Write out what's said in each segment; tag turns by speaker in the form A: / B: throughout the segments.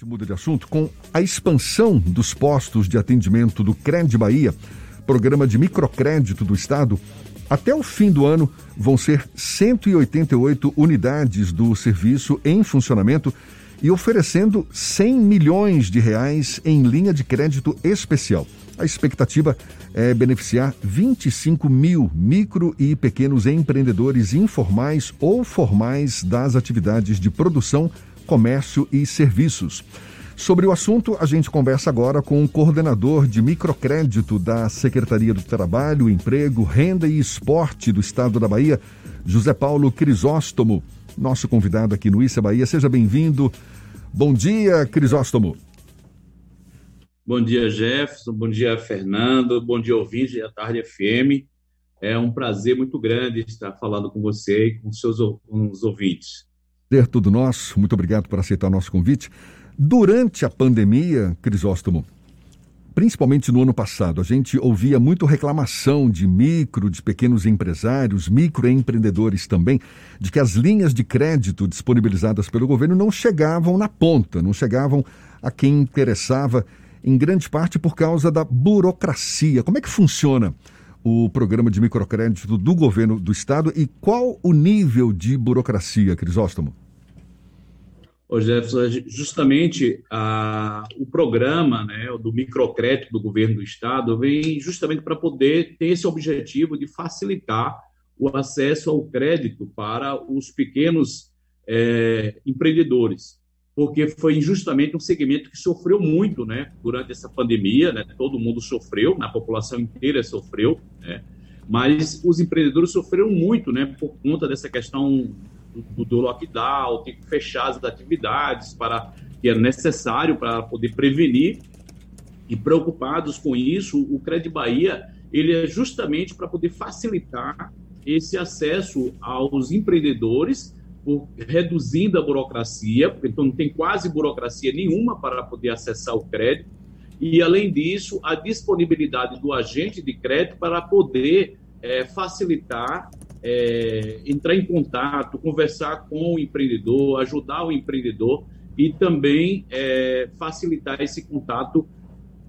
A: gente muda de assunto com a expansão dos postos de atendimento do Cred Bahia, programa de microcrédito do Estado. Até o fim do ano vão ser 188 unidades do serviço em funcionamento e oferecendo 100 milhões de reais em linha de crédito especial. A expectativa é beneficiar 25 mil micro e pequenos empreendedores informais ou formais das atividades de produção, comércio e serviços. Sobre o assunto, a gente conversa agora com o coordenador de microcrédito da Secretaria do Trabalho, Emprego, Renda e Esporte do Estado da Bahia, José Paulo Crisóstomo, nosso convidado aqui no Issa Bahia. Seja bem-vindo. Bom dia, Crisóstomo.
B: Bom dia, Jefferson. Bom dia, Fernando. Bom dia, ouvinte da Tarde FM. É um prazer muito grande estar falando com você e com seus com os ouvintes.
A: Ser tudo nosso. Muito obrigado por aceitar nosso convite. Durante a pandemia, Crisóstomo, principalmente no ano passado, a gente ouvia muito reclamação de micro, de pequenos empresários, microempreendedores também, de que as linhas de crédito disponibilizadas pelo governo não chegavam na ponta, não chegavam a quem interessava, em grande parte por causa da burocracia. Como é que funciona o programa de microcrédito do governo do estado e qual o nível de burocracia, Crisóstomo?
B: Ô Jefferson, justamente a, o programa né, do microcrédito do governo do estado vem justamente para poder ter esse objetivo de facilitar o acesso ao crédito para os pequenos é, empreendedores, porque foi justamente um segmento que sofreu muito né, durante essa pandemia, né, todo mundo sofreu, na população inteira sofreu, né, mas os empreendedores sofreram muito né, por conta dessa questão do, do lockdown, tem que fechar as atividades para que é necessário para poder prevenir. E preocupados com isso, o Crédito Bahia ele é justamente para poder facilitar esse acesso aos empreendedores, por, reduzindo a burocracia, porque então não tem quase burocracia nenhuma para poder acessar o crédito, e além disso, a disponibilidade do agente de crédito para poder é, facilitar é, entrar em contato, conversar com o empreendedor, ajudar o empreendedor e também é, facilitar esse contato,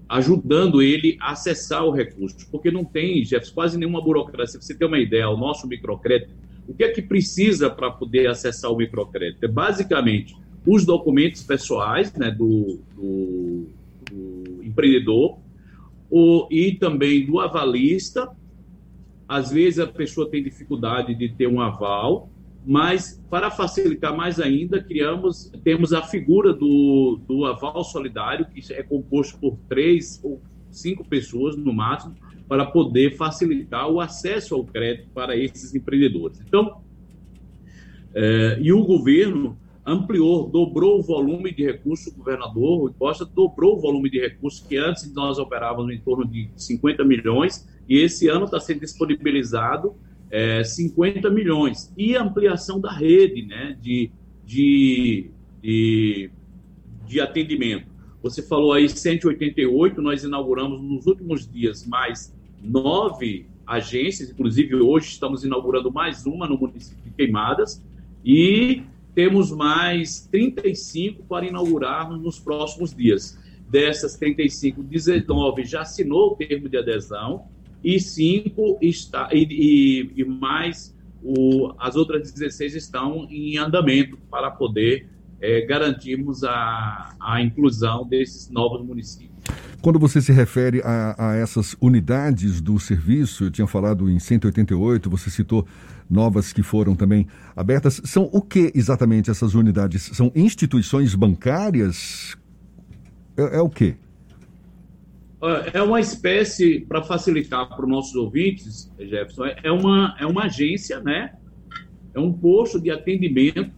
B: ajudando ele a acessar o recurso, porque não tem, Jefferson, quase nenhuma burocracia. Você tem uma ideia, o nosso microcrédito, o que é que precisa para poder acessar o microcrédito? É basicamente os documentos pessoais né, do, do, do empreendedor o, e também do avalista às vezes a pessoa tem dificuldade de ter um aval, mas para facilitar mais ainda, criamos, temos a figura do, do aval solidário, que é composto por três ou cinco pessoas no máximo, para poder facilitar o acesso ao crédito para esses empreendedores. Então, é, e o governo ampliou, dobrou o volume de recursos, o governador Rui Costa dobrou o volume de recursos que antes nós operávamos em torno de 50 milhões, e esse ano está sendo disponibilizado é, 50 milhões. E ampliação da rede né, de, de, de, de atendimento. Você falou aí 188, nós inauguramos nos últimos dias mais nove agências, inclusive hoje estamos inaugurando mais uma no município de Queimadas, e temos mais 35 para inaugurar nos próximos dias. Dessas 35, 19 já assinou o termo de adesão, e cinco está e, e, e mais o, as outras 16 estão em andamento para poder é, garantirmos a, a inclusão desses novos municípios.
A: Quando você se refere a, a, essas unidades do serviço, eu tinha falado em 188, você citou novas que foram também abertas. São o que exatamente essas unidades? São instituições bancárias? É, é o que?
B: É uma espécie, para facilitar para os nossos ouvintes, Jefferson, é uma, é uma agência, né? É um posto de atendimento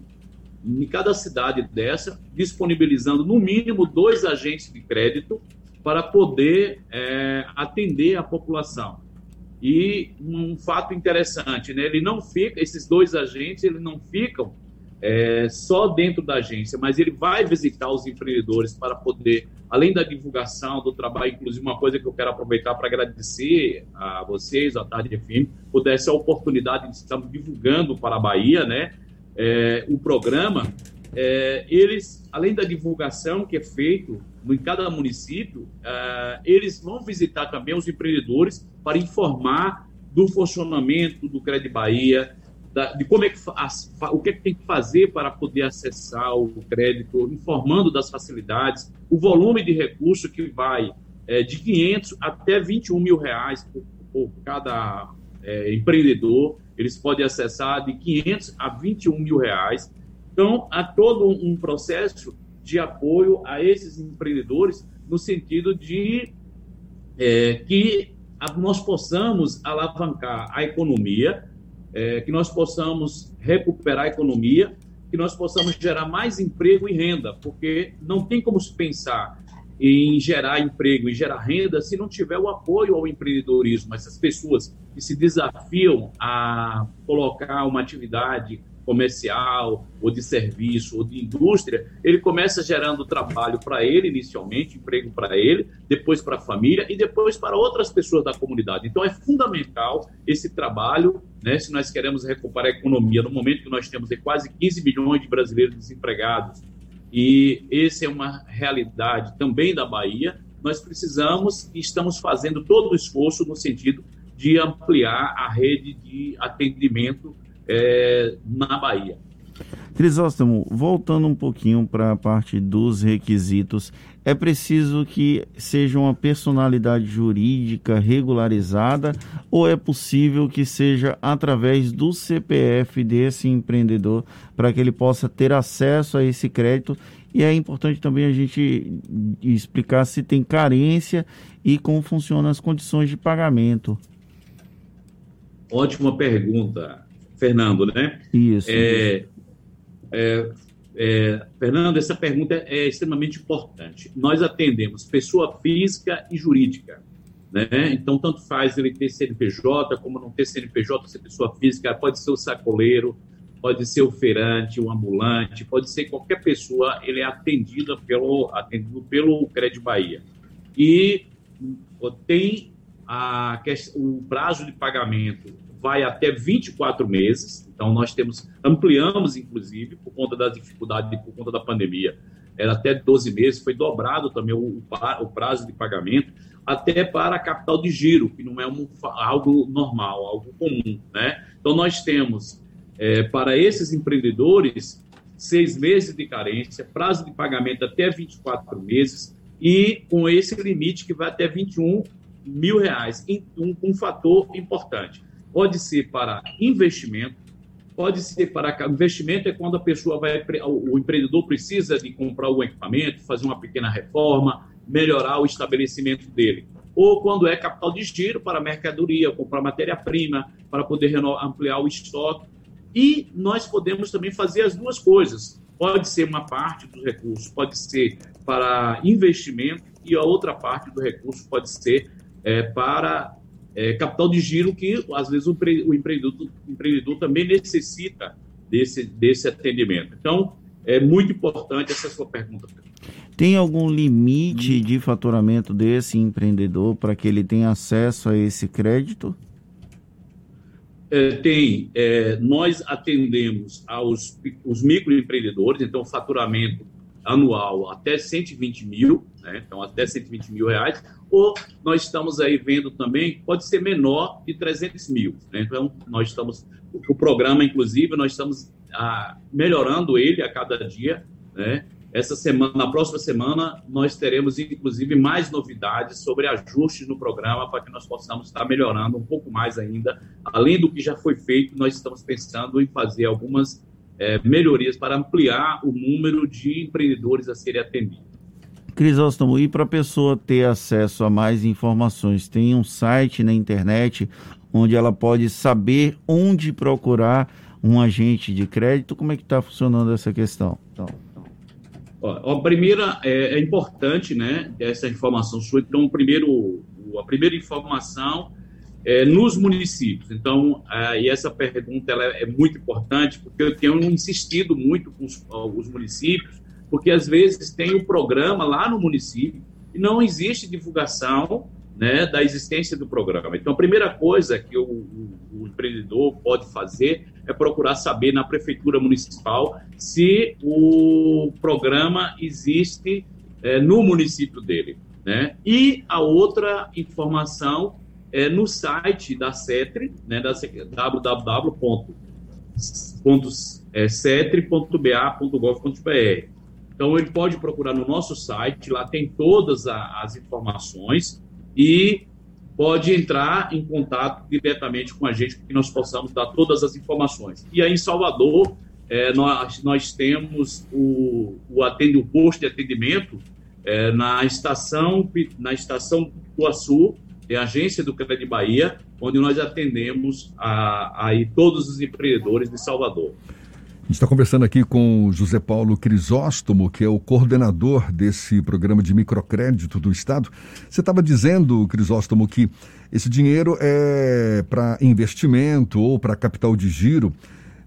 B: em cada cidade dessa, disponibilizando no mínimo dois agentes de crédito para poder é, atender a população. E um fato interessante, né? Ele não fica, esses dois agentes, eles não ficam é, só dentro da agência, mas ele vai visitar os empreendedores para poder, além da divulgação do trabalho, inclusive uma coisa que eu quero aproveitar para agradecer a vocês, a Tarde FM, por essa oportunidade de estar divulgando para a Bahia, né, é, o programa, é, eles, além da divulgação que é feito em cada município, é, eles vão visitar também os empreendedores para informar do funcionamento do Crédito Bahia, da, de como é que o que, é que tem que fazer para poder acessar o crédito, informando das facilidades, o volume de recurso que vai é, de 500 até 21 mil reais por, por cada é, empreendedor, eles podem acessar de 500 a 21 mil reais. Então, há todo um processo de apoio a esses empreendedores no sentido de é, que nós possamos alavancar a economia, é, que nós possamos recuperar a economia, que nós possamos gerar mais emprego e renda, porque não tem como se pensar em gerar emprego e gerar renda se não tiver o apoio ao empreendedorismo. Essas pessoas que se desafiam a colocar uma atividade comercial, ou de serviço, ou de indústria, ele começa gerando trabalho para ele inicialmente, emprego para ele, depois para a família e depois para outras pessoas da comunidade. Então é fundamental esse trabalho, né, se nós queremos recuperar a economia no momento que nós temos quase 15 milhões de brasileiros desempregados, e essa é uma realidade também da Bahia, nós precisamos e estamos fazendo todo o esforço no sentido de ampliar a rede de atendimento é, na Bahia.
C: Crisóstomo, voltando um pouquinho para a parte dos requisitos, é preciso que seja uma personalidade jurídica regularizada ou é possível que seja através do CPF desse empreendedor para que ele possa ter acesso a esse crédito? E é importante também a gente explicar se tem carência e como funcionam as condições de pagamento.
B: Ótima pergunta, Fernando, né?
C: Isso.
B: É, isso. É, é, Fernando, essa pergunta é extremamente importante. Nós atendemos pessoa física e jurídica. Né? Então, tanto faz ele ter CNPJ, como não ter CNPJ, ser pessoa física, pode ser o sacoleiro, pode ser o feirante, o ambulante, pode ser qualquer pessoa, ele é atendida pelo, atendido pelo Crédito Bahia. E tem a, o prazo de pagamento vai até 24 meses. Então, nós temos, ampliamos, inclusive, por conta da dificuldade, por conta da pandemia, era até 12 meses, foi dobrado também o, o prazo de pagamento, até para capital de giro, que não é um, algo normal, algo comum. Né? Então, nós temos, é, para esses empreendedores, seis meses de carência, prazo de pagamento até 24 meses, e com esse limite que vai até 21 mil reais, um, um fator importante pode ser para investimento, pode ser para investimento é quando a pessoa vai, o empreendedor precisa de comprar um equipamento, fazer uma pequena reforma, melhorar o estabelecimento dele. Ou quando é capital de giro para mercadoria, comprar matéria-prima, para poder ampliar o estoque. E nós podemos também fazer as duas coisas. Pode ser uma parte dos recursos, pode ser para investimento, e a outra parte do recurso pode ser é, para é, capital de giro que, às vezes, o, o, empreendedor, o empreendedor também necessita desse, desse atendimento. Então, é muito importante essa sua pergunta.
C: Tem algum limite de faturamento desse empreendedor para que ele tenha acesso a esse crédito?
B: É, tem. É, nós atendemos aos os microempreendedores, então faturamento anual até 120 mil, né? então até 120 mil reais, ou nós estamos aí vendo também, pode ser menor de 300 mil. Né? Então, nós estamos, o programa, inclusive, nós estamos ah, melhorando ele a cada dia. Né? Essa semana, na próxima semana, nós teremos, inclusive, mais novidades sobre ajustes no programa para que nós possamos estar melhorando um pouco mais ainda. Além do que já foi feito, nós estamos pensando em fazer algumas é, melhorias para ampliar o número de empreendedores a serem atendidos.
C: Crisóstomo, e para a pessoa ter acesso a mais informações, tem um site na internet onde ela pode saber onde procurar um agente de crédito? Como é que está funcionando essa questão? Então,
B: a primeira é, é, importante, né, essa informação sua. Então, primeiro, a primeira informação é, nos municípios. Então, é, e essa pergunta ela é muito importante, porque eu tenho insistido muito com os, os municípios, porque às vezes tem o programa lá no município e não existe divulgação né, da existência do programa. Então, a primeira coisa que o, o, o empreendedor pode fazer é procurar saber na prefeitura municipal se o programa existe é, no município dele. Né? E a outra informação é no site da CETRE, né, da www.cetre.ba.gov.br. Então, ele pode procurar no nosso site, lá tem todas as informações e pode entrar em contato diretamente com a gente, que nós possamos dar todas as informações. E aí, em Salvador, é, nós, nós temos o, o, atende, o posto de atendimento é, na estação na estação Iguaçu, é a agência do Crédito Bahia, onde nós atendemos a, a, todos os empreendedores de Salvador.
A: A gente está conversando aqui com José Paulo Crisóstomo, que é o coordenador desse programa de microcrédito do Estado. Você estava dizendo, Crisóstomo, que esse dinheiro é para investimento ou para capital de giro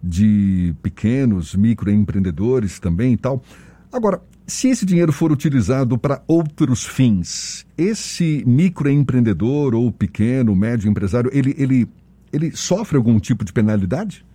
A: de pequenos microempreendedores também e tal. Agora, se esse dinheiro for utilizado para outros fins, esse microempreendedor ou pequeno, médio empresário, ele, ele, ele sofre algum tipo de penalidade?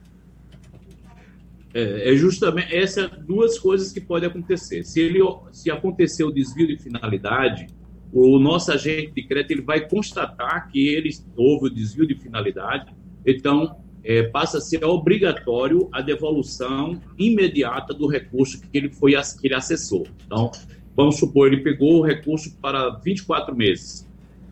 B: É, é justamente essas duas coisas que podem acontecer. Se, ele, se acontecer o desvio de finalidade, o nosso agente de crédito ele vai constatar que ele, houve o desvio de finalidade, então é, passa a ser obrigatório a devolução imediata do recurso que ele foi que ele acessou. Então, vamos supor, ele pegou o recurso para 24 meses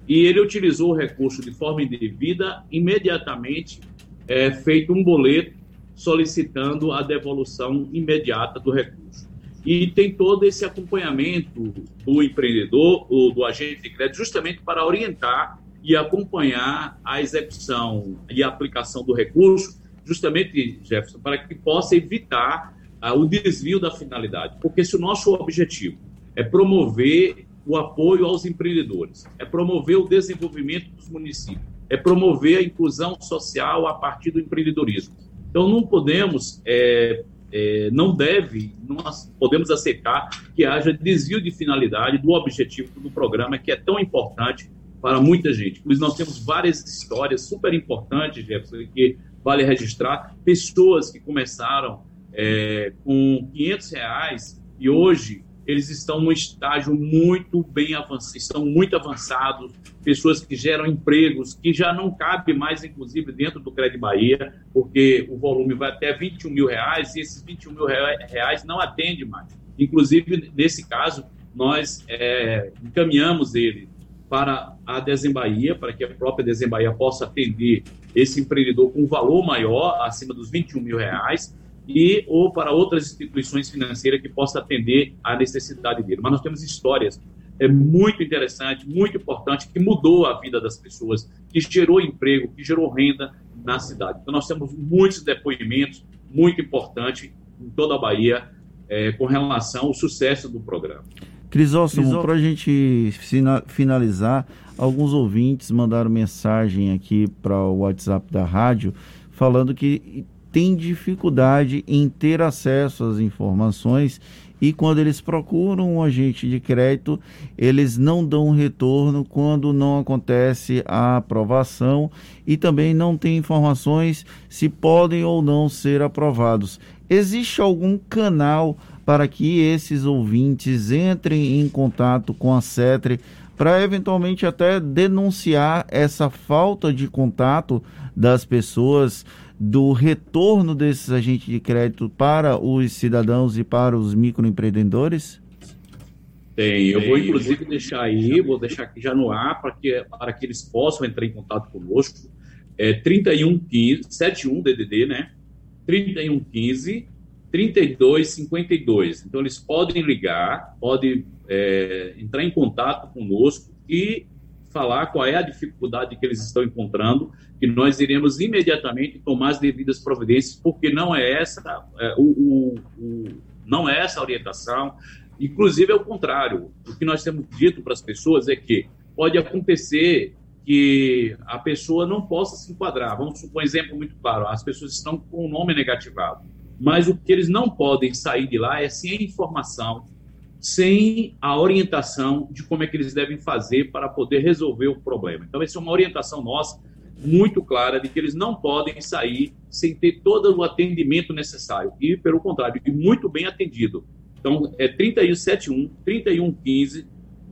B: e ele utilizou o recurso de forma indevida, imediatamente é feito um boleto solicitando a devolução imediata do recurso. E tem todo esse acompanhamento do empreendedor, ou do agente de crédito, justamente para orientar e acompanhar a execução e a aplicação do recurso, justamente, Jefferson, para que possa evitar ah, o desvio da finalidade. Porque se o nosso objetivo é promover o apoio aos empreendedores, é promover o desenvolvimento dos municípios, é promover a inclusão social a partir do empreendedorismo então, não podemos, é, é, não deve, nós podemos aceitar que haja desvio de finalidade do objetivo do programa, que é tão importante para muita gente. Por isso, nós temos várias histórias super importantes, Jefferson, que vale registrar. Pessoas que começaram é, com 500 reais e hoje eles estão num estágio muito bem avançado, estão muito avançados, pessoas que geram empregos, que já não cabe mais, inclusive, dentro do Crédito Bahia, porque o volume vai até 21 mil reais e esses 21 mil reais não atende mais. Inclusive, nesse caso, nós é, encaminhamos ele para a Desembaía, para que a própria Desembaía possa atender esse empreendedor com um valor maior, acima dos 21 mil reais, e ou para outras instituições financeiras que possam atender à necessidade dele. Mas nós temos histórias é muito interessante, muito importante, que mudou a vida das pessoas, que gerou emprego, que gerou renda na cidade. Então nós temos muitos depoimentos muito importantes em toda a Bahia é, com relação ao sucesso do programa.
C: Crisóstomo, para a gente finalizar, alguns ouvintes mandaram mensagem aqui para o WhatsApp da rádio falando que têm dificuldade em ter acesso às informações e quando eles procuram um agente de crédito, eles não dão retorno quando não acontece a aprovação e também não tem informações se podem ou não ser aprovados. Existe algum canal para que esses ouvintes entrem em contato com a CETRE para eventualmente até denunciar essa falta de contato das pessoas do retorno desses agentes de crédito para os cidadãos e para os microempreendedores?
B: Tem, eu vou inclusive deixar aí, vou deixar aqui já no ar para que, para que eles possam entrar em contato conosco. É 3115, 71 DDD, né? 3115 3252. Então eles podem ligar, podem é, entrar em contato conosco e falar qual é a dificuldade que eles estão encontrando, que nós iremos imediatamente tomar as devidas providências, porque não é essa é, o, o, o, não é essa a orientação. Inclusive é o contrário. O que nós temos dito para as pessoas é que pode acontecer que a pessoa não possa se enquadrar. Vamos supor um exemplo muito claro: as pessoas estão com o nome negativado, mas o que eles não podem sair de lá é sem a informação sem a orientação de como é que eles devem fazer para poder resolver o problema. Então, essa é uma orientação nossa muito clara de que eles não podem sair sem ter todo o atendimento necessário. E, pelo contrário, muito bem atendido. Então, é 3171, 3115,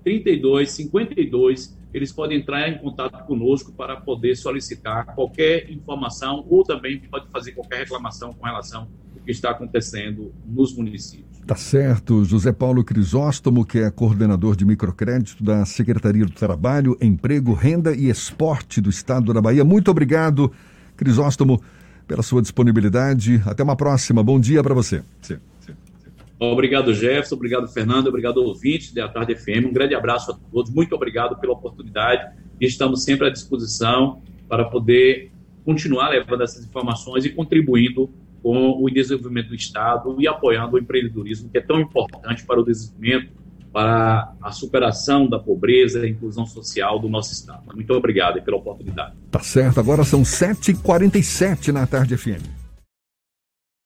B: 3252. Eles podem entrar em contato conosco para poder solicitar qualquer informação ou também pode fazer qualquer reclamação com relação que está acontecendo nos municípios.
A: Tá certo. José Paulo Crisóstomo, que é coordenador de microcrédito da Secretaria do Trabalho, Emprego, Renda e Esporte do Estado da Bahia. Muito obrigado, Crisóstomo, pela sua disponibilidade. Até uma próxima. Bom dia para você. Sim, sim,
B: sim. Obrigado, Jefferson. Obrigado, Fernando. Obrigado, ouvintes da Tarde FM. Um grande abraço a todos. Muito obrigado pela oportunidade. E estamos sempre à disposição para poder continuar levando essas informações e contribuindo com o desenvolvimento do Estado e apoiando o empreendedorismo, que é tão importante para o desenvolvimento, para a superação da pobreza e a inclusão social do nosso Estado. Muito obrigado pela oportunidade.
A: Tá certo, agora são 7h47 na tarde FM.